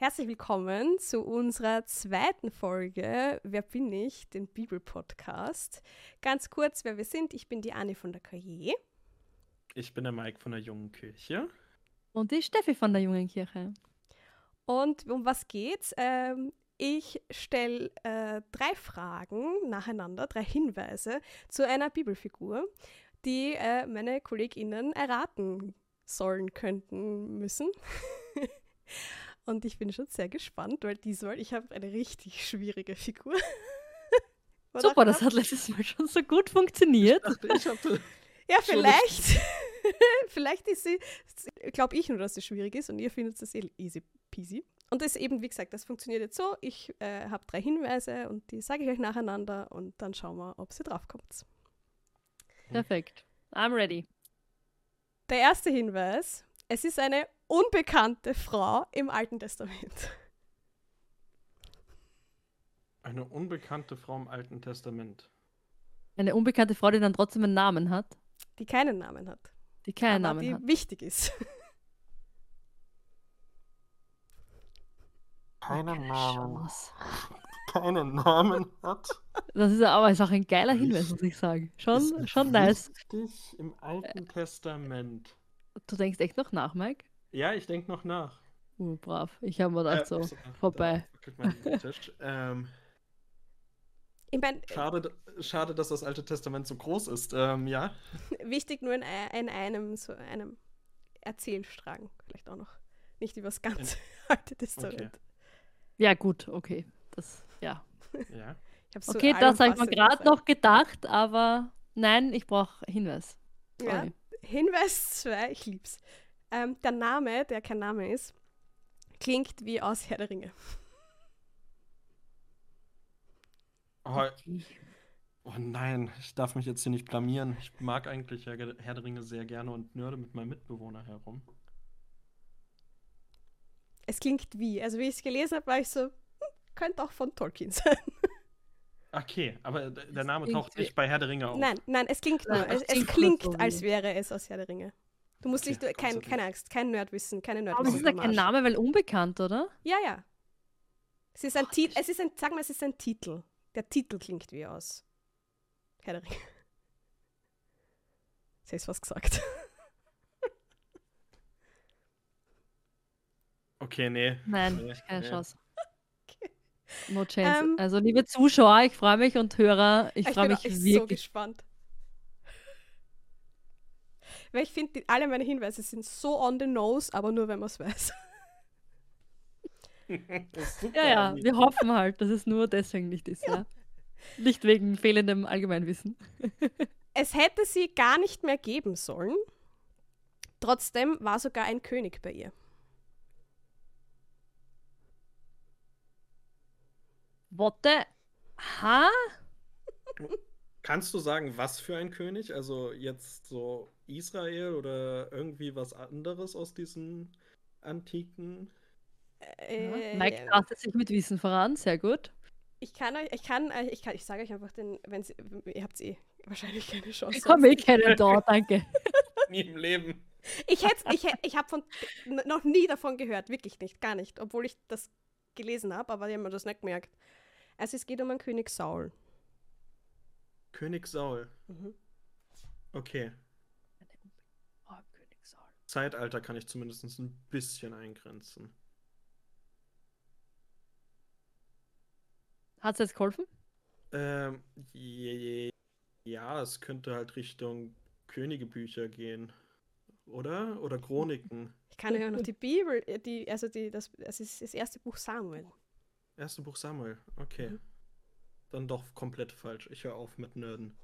Herzlich willkommen zu unserer zweiten Folge Wer bin ich? Den Bibel-Podcast. Ganz kurz, wer wir sind. Ich bin die Anne von der Karriere. Ich bin der Mike von der Jungen Kirche. Und die Steffi von der Jungen Kirche. Und um was geht's? Ähm, ich stelle äh, drei Fragen nacheinander, drei Hinweise zu einer Bibelfigur, die äh, meine KollegInnen erraten sollen, könnten, müssen. Und ich bin schon sehr gespannt, weil diesmal, ich habe eine richtig schwierige Figur. Super, das hat letztes Mal schon so gut funktioniert. Ich dachte, ich hatte ja, vielleicht. vielleicht ist sie, glaube ich nur, dass sie schwierig ist und ihr findet es eh easy peasy. Und das ist eben, wie gesagt, das funktioniert jetzt so. Ich äh, habe drei Hinweise und die sage ich euch nacheinander und dann schauen wir, ob sie draufkommt. Perfekt. I'm ready. Der erste Hinweis: Es ist eine unbekannte Frau im Alten Testament. eine unbekannte Frau im Alten Testament. Eine unbekannte Frau, die dann trotzdem einen Namen hat, Die keinen Namen hat. die keinen aber Namen die hat. wichtig ist. Keinen Chance. Keinen Namen hat. Das ist aber ist auch ein geiler Hinweis, muss ich sagen. Schon, Ist schon nice. Im Alten Testament. Du denkst echt noch nach, Mike? Ja, ich denke noch nach. Uh, brav. Ich habe mir gedacht, so, so, vorbei. da mein ähm, Ich meine, schade, schade, dass das Alte Testament so groß ist. Ähm, ja. wichtig nur in, ei- in einem, so einem Erzählstrang. Vielleicht auch noch. Nicht über das ganze Alte Testament. Ja, gut, okay. Das, ja. ja. So Okay, das habe ich mir gerade noch gedacht, aber nein, ich brauche Hinweis. Ja. Hinweis 2, ich lieb's. Ähm, der Name, der kein Name ist, klingt wie aus Herr der Ringe. Oh, oh nein, ich darf mich jetzt hier nicht blamieren. Ich mag eigentlich Herr, Herr der Ringe sehr gerne und nörde mit meinem Mitbewohner herum. Es klingt wie. Also, wie ich es gelesen habe, war ich so, hm, könnte auch von Tolkien sein. Okay, aber der Es Name taucht nicht bei Herr der Ringe auf. Nein, nein, es klingt nur. Es, es klingt als wäre es aus Herr der Ringe. Du musst Okay, nicht, Gott kein, keine. Angst, kein Nerdwissen, keine Aber es Nerdwissen. ist ja kein Name, weil unbekannt, oder? Ja, ja. Es ist ein Titel, es ist ein, sag mal, es ist ein Titel. Der Titel klingt wie aus Herr der Ringe. Sie ist was gesagt. Okay, nee. Nein, Nee, keine nee. Chance. No chance. Ähm, also, liebe Zuschauer, ich freue mich und Hörer, ich Ich freue bin mich auch echt so wirklich. gespannt. Weil ich finde, alle meine Hinweise sind so on the nose, aber nur, wenn man es weiß. Das ist super, ja, ja, Anni. wir hoffen halt, dass es nur deswegen nicht ist, ja. Nicht wegen fehlendem Allgemeinwissen. Es hätte sie gar nicht mehr geben sollen. Trotzdem war sogar ein König bei ihr. What the? Ha? Kannst du sagen, was für ein König? Also jetzt so Israel oder irgendwie was anderes aus diesen antiken? Äh, Mike tastet sich mit Wissen voran, sehr gut. ich kann euch, ich kann, euch- ich kann, ich sage euch einfach den, wenn sie, ihr habt eh wahrscheinlich keine Chance. Ich komme eh keinen da, danke. Nie im Leben. Ich hätte, ich, ich habe von noch nie davon gehört, wirklich nicht, gar nicht, obwohl ich das gelesen habe, aber die haben mir das nicht gemerkt. Also es geht um einen König Saul. König Saul. Mhm. Okay. Zeitalter kann ich zumindest ein bisschen eingrenzen. Hat es jetzt geholfen? Ähm, ja, es könnte halt Richtung Königebücher gehen. Oder? Oder Chroniken. Ich kann auch noch die Bibel, äh, die, also die, das, das ist das erste Buch Samuel. Erste Buch Samuel. Okay. Mhm. Dann doch komplett falsch. Ich höre auf mit Nörden.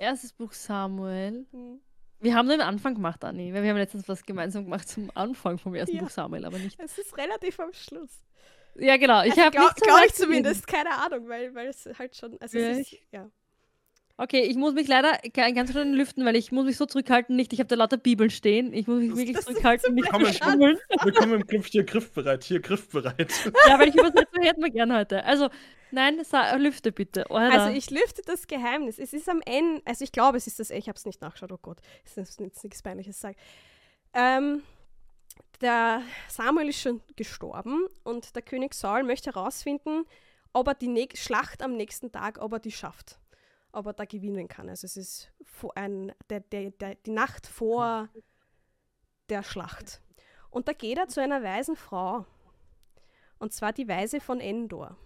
Erstes Buch Samuel. Hm. Wir haben nur den Anfang gemacht, Anni, weil wir haben letztens was gemeinsam gemacht zum Anfang vom ersten Ja. Buch Samuel, aber nicht. Es ist relativ am Schluss. Ja, genau. Ich also, habe glaub, nicht so glaub ich zumindest, keine Ahnung, weil, weil es halt schon, also es ist, ja. Okay, ich muss mich leider ga- ganz schön lüften, weil ich muss mich so zurückhalten, nicht. Ich habe da lauter Bibeln stehen. Ich muss mich Das- wirklich das zurückhalten, nicht zu Komm, ich- schummeln. Willkommen im Club hier griffbereit. Hier griffbereit. Ja, weil ich übersetze hätten wir gern heute. Also, nein, lüfte bitte. Alter. Also ich lüfte das Geheimnis. Es ist am Ende, also ich glaube, es ist das, ich habe es nicht nachgeschaut, oh Gott, es ist jetzt nichts Peinliches sagen. Ähm, der Samuel ist schon gestorben und der König Saul möchte herausfinden, ob er die Nä- Schlacht am nächsten Tag, ob er die schafft, ob er da gewinnen kann. Also es ist vor ein, der, der, der, die Nacht vor der Schlacht. Und da geht er zu einer weisen Frau. Und zwar die Weise von Endor.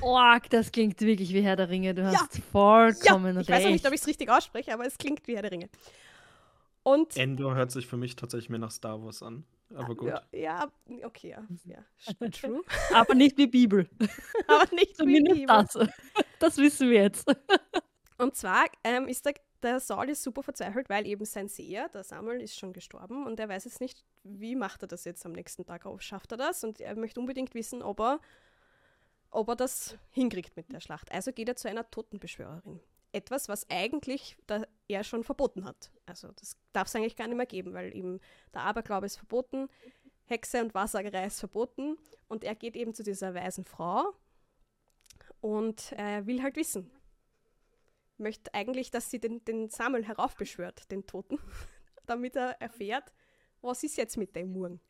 Org, das klingt wirklich wie Herr der Ringe. Du hast vollkommen ich weiß auch nicht, recht. ob ich es richtig ausspreche, aber es klingt wie Herr der Ringe. Und Endor hört sich für mich tatsächlich mehr nach Star Wars an. Aber gut. ja, ja, okay, ja, ja, true. Aber nicht wie Bibel. aber nicht wie Zumindest Bibel. das. Das wissen wir jetzt. Und zwar ähm, ist der, der Saul ist super verzweifelt, weil eben sein Seher, der Samuel, ist schon gestorben und er weiß jetzt nicht, wie macht er das jetzt am nächsten Tag auf. Schafft er das? Und er möchte unbedingt wissen, ob er, ob er das hinkriegt mit der Schlacht. Also geht er zu einer Totenbeschwörerin. Etwas, was eigentlich da er schon verboten hat. Also das darf es eigentlich gar nicht mehr geben, weil eben der Aberglaube ist verboten, Hexe und Wahrsagerei ist verboten und er geht eben zu dieser weisen Frau und äh, will halt wissen, möchte eigentlich, dass sie den, den Samuel heraufbeschwört, den Toten, damit er erfährt, was ist jetzt mit dem Murren.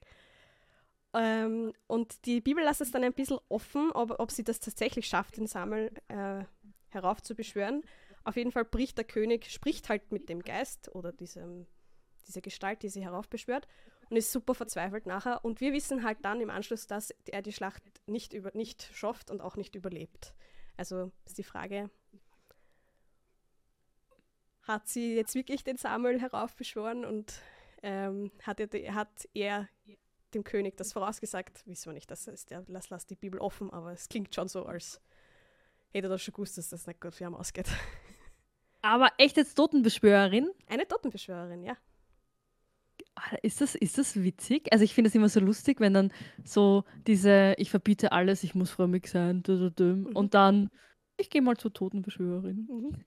Ähm, und die Bibel lässt es dann ein bisschen offen, ob, ob sie das tatsächlich schafft, den Samuel äh, heraufzubeschwören. Auf jeden Fall bricht der König, spricht halt mit dem Geist oder diesem, dieser Gestalt, die sie heraufbeschwört und ist super verzweifelt nachher. Und wir wissen halt dann im Anschluss, dass er die Schlacht nicht, über, nicht schafft und auch nicht überlebt. Also ist die Frage, hat sie jetzt wirklich den Samuel heraufbeschworen und ähm, hat, er, hat er dem König das vorausgesagt? Wissen wir nicht, das ist der, lass, lass die Bibel offen, aber es klingt schon so, als hätte er das schon gewusst, dass das nicht gut für ihn ausgeht. Aber echt jetzt Totenbeschwörerin? Eine Totenbeschwörerin, ja. Ah, Ist das, ist das witzig? Also ich finde es immer so lustig, wenn dann so diese, ich verbiete alles, ich muss frömmig sein, Mhm. und dann, ich gehe mal zur Totenbeschwörerin. Mhm.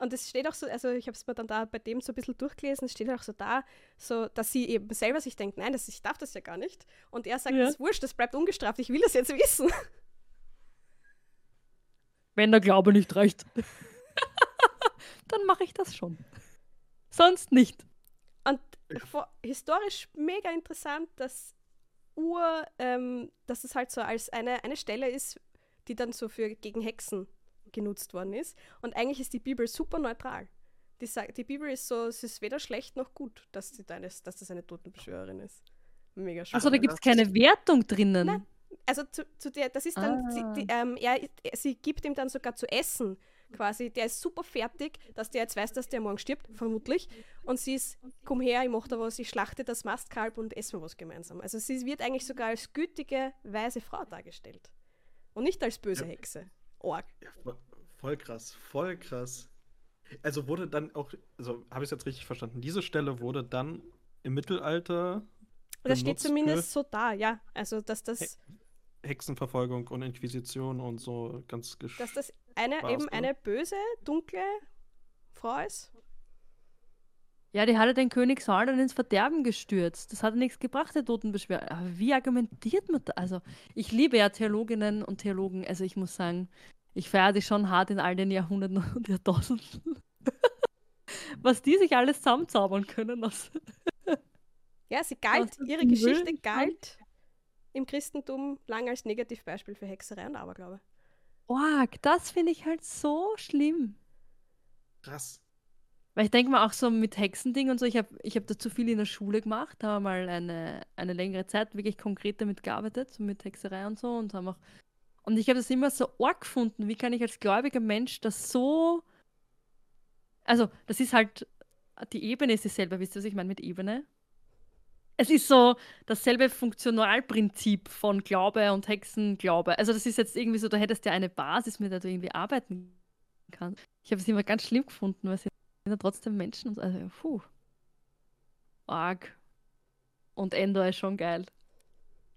Und es steht auch so, also ich habe es mir dann da bei dem so ein bisschen durchgelesen, es steht auch so da, so, dass sie eben selber sich denkt, nein, das, ich darf das ja gar nicht. Und er sagt, Ja. das ist wurscht, das bleibt ungestraft, ich will das jetzt wissen. Wenn der Glaube nicht reicht, dann mache ich das schon. Sonst nicht. Und vor, historisch mega interessant, dass Ur, ähm, dass es halt so als eine, eine Stelle ist, die dann so für gegen Hexen genutzt worden ist. Und eigentlich ist die Bibel super neutral. Die, sagt, die Bibel ist so, es ist weder schlecht noch gut, dass, sie da eine, dass das eine Totenbeschwörerin ist. Mega schön. Also da gibt es keine Wertung drinnen. Nein. Also zu, zu der, das ist dann, Ah. sie, die, ähm, er, sie gibt ihm dann sogar zu essen quasi. Der ist super fertig, dass der jetzt weiß, dass der morgen stirbt, vermutlich. Und sie ist, komm her, ich mache da was, ich schlachte das Mastkalb und essen wir was gemeinsam. Also sie wird eigentlich sogar als gütige, weise Frau dargestellt. Und nicht als böse Ja. Hexe. Org. Ja, vo- voll krass, voll krass. Also wurde dann auch, also habe ich es jetzt richtig verstanden, diese Stelle wurde dann im Mittelalter Das steht zumindest so da, ja. Also dass das, He- Hexenverfolgung und Inquisition und so ganz gesch dass das eine eben ne? eine böge, dunkle Frau ist. Ja, die hat ja den König Saul dann ins Verderben gestürzt. Das hat nichts gebracht, der Totenbeschwörer. Aber wie argumentiert man da? Also, ich liebe ja Theologinnen und Theologen. Also, ich muss sagen, ich feiere die schon hart in all den Jahrhunderten und Jahrtausenden. Was die sich alles zusammenzaubern können. Das. Ja, sie galt, ihre Geschichte galt im Christentum lange als Negativbeispiel für Hexerei und Aberglaube. Org, das finde ich halt so schlimm. krass. Weil ich denke mal auch so mit Hexending und so, ich habe ich hab da zu viel in der Schule gemacht, haben mal eine, eine längere Zeit wirklich konkret damit gearbeitet, so mit Hexerei und so und haben auch. Und ich habe das immer so arg gefunden, wie kann ich als gläubiger Mensch das so. Also, das ist halt, die Ebene ist dieselbe, wisst ihr, was ich meine mit Ebene? Es ist so dasselbe Funktionalprinzip von Glaube und Hexenglaube. Also, das ist jetzt irgendwie so, da hättest du ja eine Basis, mit der du irgendwie arbeiten kannst. Ich habe es immer ganz schlimm gefunden, weil sie sind ja trotzdem Menschen und so. Also, puh. Arg. Und Endor ist schon geil.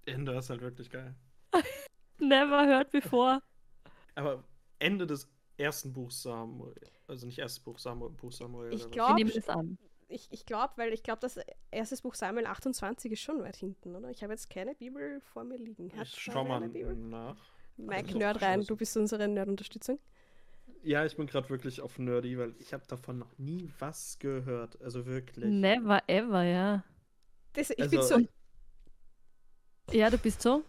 Ende ist halt wirklich geil. Never heard before. Aber Ende des ersten Buchs Samuel, also nicht erstes Buch Samuel, Buch Samuel. Ich oder was? glaub- Wir nehmen es an. Ich, ich glaube, weil ich glaube, das erstes Buch Samuel 28 ist schon weit hinten, oder? Ich habe jetzt keine Bibel vor mir liegen. Hat Ich schau mal nach. Mike Also, Nerd rein, du bist unsere Nerd-Unterstützung. ja, ich bin gerade wirklich auf nerdy, weil ich habe davon noch nie was gehört. Also wirklich. Never ever, ja. Das, ich Also, bin so. Ja, du bist so.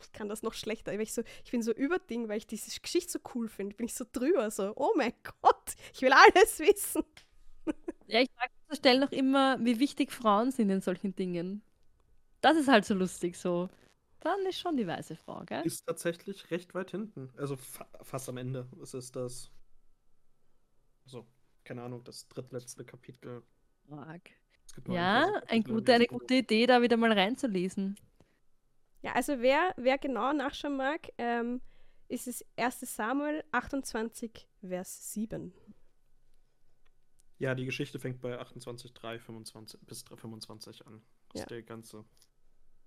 Ich kann das noch schlechter. weil Ich, so, ich bin so überding, weil ich diese Geschichte so cool finde. Bin ich so drüber, so, oh mein Gott, ich will alles wissen. Ja, ich frage an dieser Stelle noch immer, wie wichtig Frauen sind in solchen Dingen. Das ist halt so lustig so. Dann ist schon die weiße Frau, gell? Ist tatsächlich recht weit hinten. Also fa fast am Ende. Es ist das. So, keine Ahnung, das drittletzte Kapitel. Nur Ja, ein gute, eine gute Idee, da wieder mal reinzulesen. Ja, also wer, wer genau nachschauen mag, ähm, ist es 1. Samuel 28, Vers 7. Ja, die Geschichte fängt bei 28, 3, 25 bis 3, 25 an. Das Ja. ist der ganze.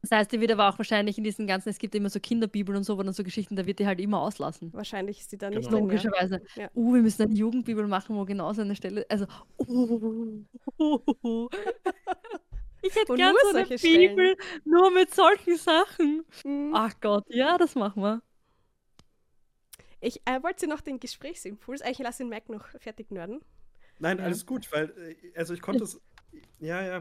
Das heißt, die wird aber auch wahrscheinlich in diesen ganzen, es gibt immer so Kinderbibeln und so, wo dann so Geschichten, da wird die halt immer auslassen. Wahrscheinlich ist die da nicht Genau. Ja. Logischerweise. Ja. Uh, wir müssen eine Jugendbibel machen, wo genau so eine Stelle, also, uh, ich hätte Und gern nur so eine solche Stellen. Bibel, nur mit solchen Sachen. Mhm. Ach Gott, ja, das machen wir. Ich äh, wollte noch den Gesprächsimpuls, äh, ich lasse den Mac noch fertig nörden. Nein, Ja. alles gut, weil, äh, also ich konnte es. Ja, ja.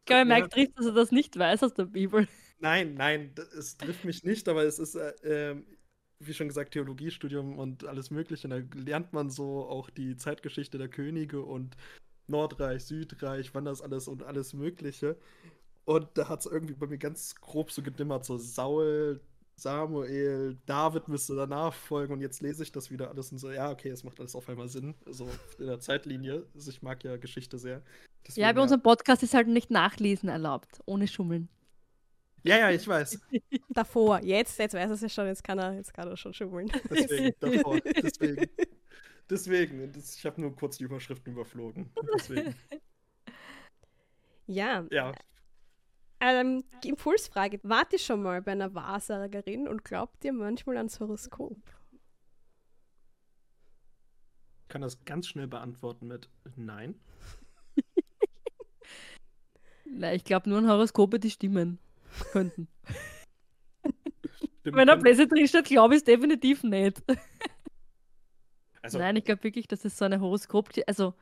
Ich glaube, Ja. Mike trifft, dass er das nicht weiß aus der Bibel. Nein, nein, es trifft mich nicht, aber es ist, äh, ähm, wie schon gesagt, Theologiestudium und alles Mögliche. Da lernt man so auch die Zeitgeschichte der Könige und Nordreich, Südreich, wann das alles und alles Mögliche. Und da hat es irgendwie bei mir ganz grob so gedimmert, so Saul, Samuel, David müsste danach folgen und jetzt lese ich das wieder alles und so, ja, okay, es macht alles auf einmal Sinn, so in der Zeitlinie. Also ich mag ja Geschichte sehr. Ja, Deswegen, bei unserem Podcast ist halt nicht Nachlesen erlaubt, ohne Schummeln. ja, ja, ich weiß. Davor, jetzt, jetzt weiß er es ja schon, jetzt kann er, jetzt kann er schon schummeln. Deswegen, davor. Deswegen. Deswegen. Das, ich habe nur kurz die Überschriften überflogen. Deswegen. Ja, Ja. Ähm, die Impulsfrage. Wart ihr schon mal bei einer Wahrsagerin und glaubt ihr manchmal ans Horoskop? Ich kann das ganz schnell beantworten mit Nein. Na, ich glaube nur an Horoskope, die stimmen könnten. Stimmt, Wenn da Bläse drin steht, glaube ich es definitiv nicht. also, Nein, ich glaube wirklich, dass es so eine Horoskop. Also,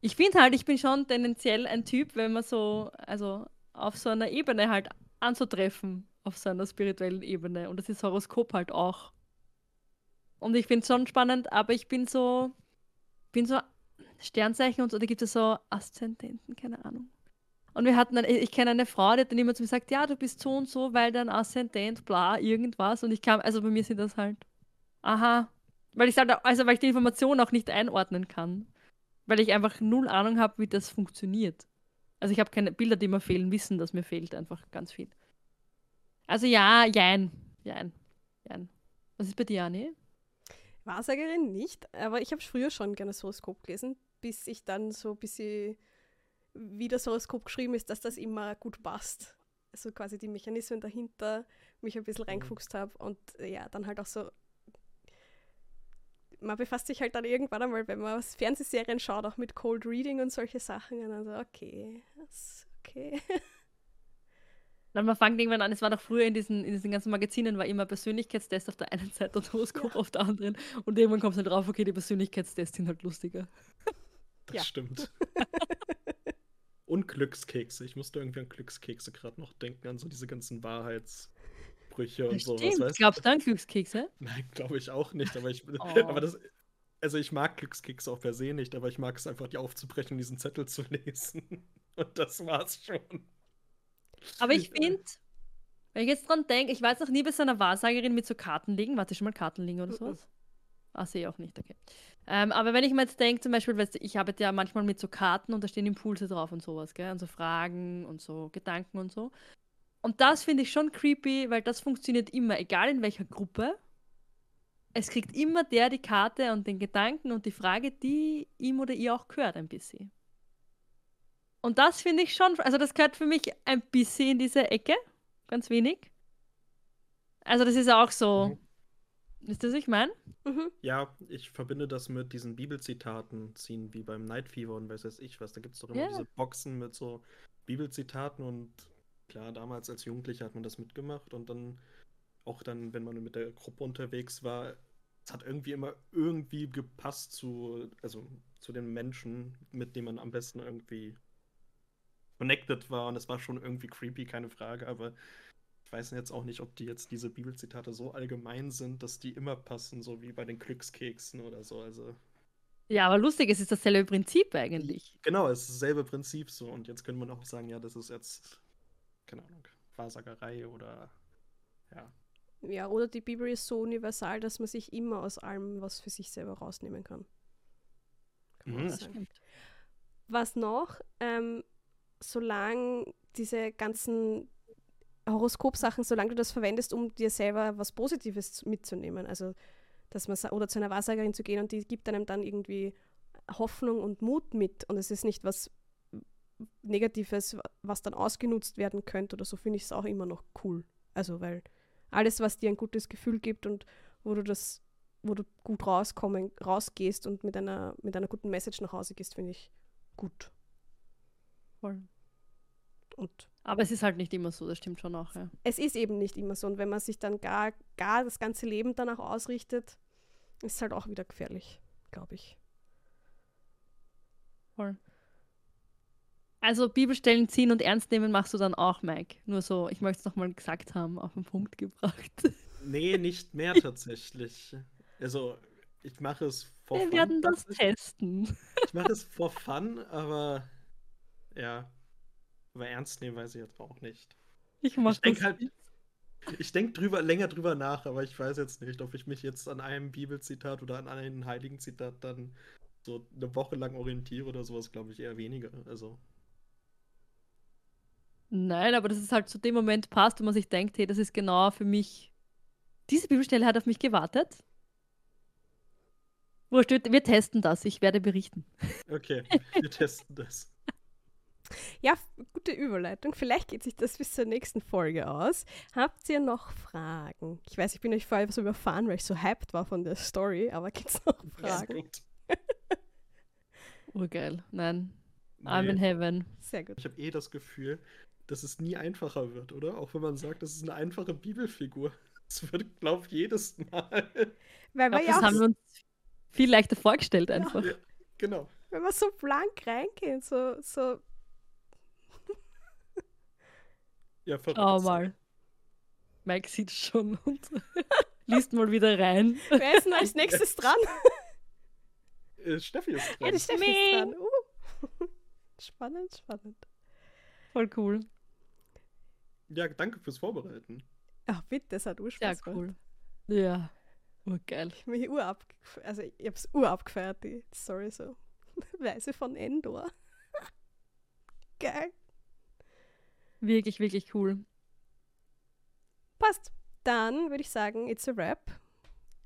ich finde halt, ich bin schon tendenziell ein Typ, wenn man so, also auf so einer Ebene halt anzutreffen, auf so einer spirituellen Ebene. Und das ist Horoskop halt auch. Und ich finde es schon spannend, aber ich bin so, bin so Sternzeichen und so, da gibt es so Aszendenten, keine Ahnung. Und wir hatten, eine, ich kenne eine Frau, die hat dann immer zu mir gesagt, ja, du bist so und so, weil dein Aszendent, bla, irgendwas. Und ich kam, also bei mir sind das halt, aha, weil ich halt, also weil ich die Information auch nicht einordnen kann. Weil ich einfach null Ahnung habe, wie das funktioniert. Also ich habe keine Bilder, die mir fehlen, wissen, dass mir fehlt einfach ganz viel. Also ja, jein. Jein. Jein. Was ist bei dir, Anni? Wahrsagerin nicht, aber ich habe früher schon gerne das Horoskop gelesen, bis ich dann so ein bisschen, wie das Horoskop geschrieben ist, dass das immer gut passt. Also quasi die Mechanismen dahinter mich ein bisschen reingefuchst habe und äh, ja, dann halt auch so. Man befasst sich halt dann irgendwann einmal, wenn man was Fernsehserien schaut, auch mit Cold Reading und solche Sachen. Und dann so, okay, das ist okay. Dann man fängt irgendwann an, es war doch früher in diesen, in diesen ganzen Magazinen, war immer Persönlichkeitstest auf der einen Seite und Horoskop auf der anderen. Und irgendwann kommst du halt drauf, okay, die Persönlichkeitstests sind halt lustiger. das ja. stimmt. Und Glückskekse. Ich musste irgendwie an Glückskekse gerade noch denken, an so diese ganzen Wahrheitsbrüche und sowas. Stimmt, Weißt? du? glaubst du an Glückskekse? Nein, glaube ich auch nicht. Aber ich, Oh. aber das, also ich mag Glückskekse auch per se nicht, aber ich mag es einfach, die aufzubrechen und diesen Zettel zu lesen. Und das war's schon. Aber ich finde, wenn ich jetzt dran denke, ich jetzt noch nie bei so einer Wahrsagerin mit so Karten liegen. Warte, schon mal Karten liegen oder Mhm. sowas? Ah, sehe ich auch nicht, okay. Ähm, aber wenn ich mir jetzt denke, zum Beispiel, weißt du, ich arbeite ja manchmal mit so Karten und da stehen Impulse drauf und sowas, gell? Und so Fragen und so Gedanken und so. Und das finde ich schon creepy, weil das funktioniert immer, egal in welcher Gruppe. Es kriegt immer der die Karte und den Gedanken und die Frage, die ihm oder ihr auch gehört, ein bisschen. Und das finde ich schon, also das gehört für mich ein bisschen in diese Ecke, ganz wenig. Also das ist ja auch so, Mhm. wisst ihr, was ich meine? Mhm. Ja, ich verbinde das mit diesen Bibelzitaten ziehen, wie beim Night Fever und weiß weiß ich was. Da gibt es doch immer Ja. diese Boxen mit so Bibelzitaten und klar, damals als Jugendlicher hat man das mitgemacht und dann auch dann, wenn man mit der Gruppe unterwegs war, es hat irgendwie immer irgendwie gepasst zu, also zu den Menschen, mit denen man am besten irgendwie connected war. Und es war schon irgendwie creepy, keine Frage, aber ich weiß jetzt auch nicht, ob die jetzt diese Bibelzitate so allgemein sind, dass die immer passen, so wie bei den Glückskeksen oder so. Also. Ja, aber lustig, es ist dasselbe Prinzip eigentlich. Genau, es ist dasselbe Prinzip so. Und jetzt könnte man auch sagen, ja, das ist jetzt, keine Ahnung, Wahrsagerei oder ja. Ja, oder die Bibel ist so universal, dass man sich immer aus allem was für sich selber rausnehmen kann. kann Mhm. Das stimmt. Was noch? Ähm, solange diese ganzen Horoskopsachen, solange du das verwendest, um dir selber was Positives zu- mitzunehmen, also dass man oder zu einer Wahrsagerin zu gehen und die gibt einem dann irgendwie Hoffnung und Mut mit und es ist nicht was Negatives, wa- was dann ausgenutzt werden könnte oder so, finde ich es auch immer noch cool. Also weil alles, was dir ein gutes Gefühl gibt und wo du das, wo du gut rauskommen, rausgehst und mit einer, mit einer guten Message nach Hause gehst, finde ich gut. Voll. Und Aber es ist halt nicht immer so, das stimmt schon auch, ja. es ist eben nicht immer so. Und wenn man sich dann gar, gar das ganze Leben danach ausrichtet, ist es halt auch wieder gefährlich, glaube ich. Voll. Also Bibelstellen ziehen und ernst nehmen machst du dann auch, Mike. Nur so, ich möchte es nochmal gesagt haben, auf den Punkt gebracht. Nee, nicht mehr tatsächlich. Also, ich mache es for Wir fun. werden das testen. Ich mache es for fun, aber ja. Aber ernst nehmen weiß ich jetzt auch nicht. Ich mach Ich denke halt, ich denke drüber, länger drüber nach, aber ich weiß jetzt nicht, ob ich mich jetzt an einem Bibelzitat oder an einem heiligen Zitat dann so eine Woche lang orientiere oder sowas, glaube ich eher weniger. Also, Nein, aber das ist halt zu dem Moment passt, wo man sich denkt, hey, das ist genau für mich. Diese Bibelstelle hat auf mich gewartet. Wurscht, wir, wir testen das. Ich werde berichten. okay, wir testen das. Ja, gute Überleitung. Vielleicht geht sich das bis zur nächsten Folge aus. Habt ihr noch Fragen? Ich weiß, ich bin euch vorher so überfahren, weil ich so hyped war von der Story, aber gibt es noch Fragen? Urgeil. Nein. I'm in Nee. heaven. Sehr gut. Ich habe eh das Gefühl, dass es nie einfacher wird, oder? Auch wenn man sagt, das ist eine einfache Bibelfigur. Es wird, glaube ich, jedes Mal. Weil glaub, ja das haben wir uns viel leichter vorgestellt einfach. Ja, genau. wenn man so blank reingeht, so, so Ja, verrückt. Schau mal. Mike sieht schon und liest mal wieder rein. wer ist denn als nächstes dran? Äh, Steffi ist Ja, dran. die Steffi ist dran. Uh. Spannend, spannend. Voll cool. Ja, danke fürs Vorbereiten. Ach bitte, es hat Urspaß gemacht. cool. Ja. Urgeil. Ich habe mich urab, also ich hab's urabgefeiert, die Story so. Weise von Endor. Geil. Wirklich, wirklich cool. Passt. Dann würde ich sagen, it's a wrap.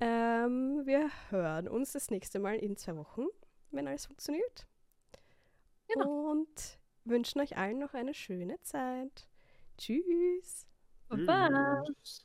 Ähm, wir hören uns das nächste Mal in zwei Wochen, wenn alles funktioniert. Genau. Und wünschen euch allen noch eine schöne Zeit. Tschüss. Baba. Tschüss.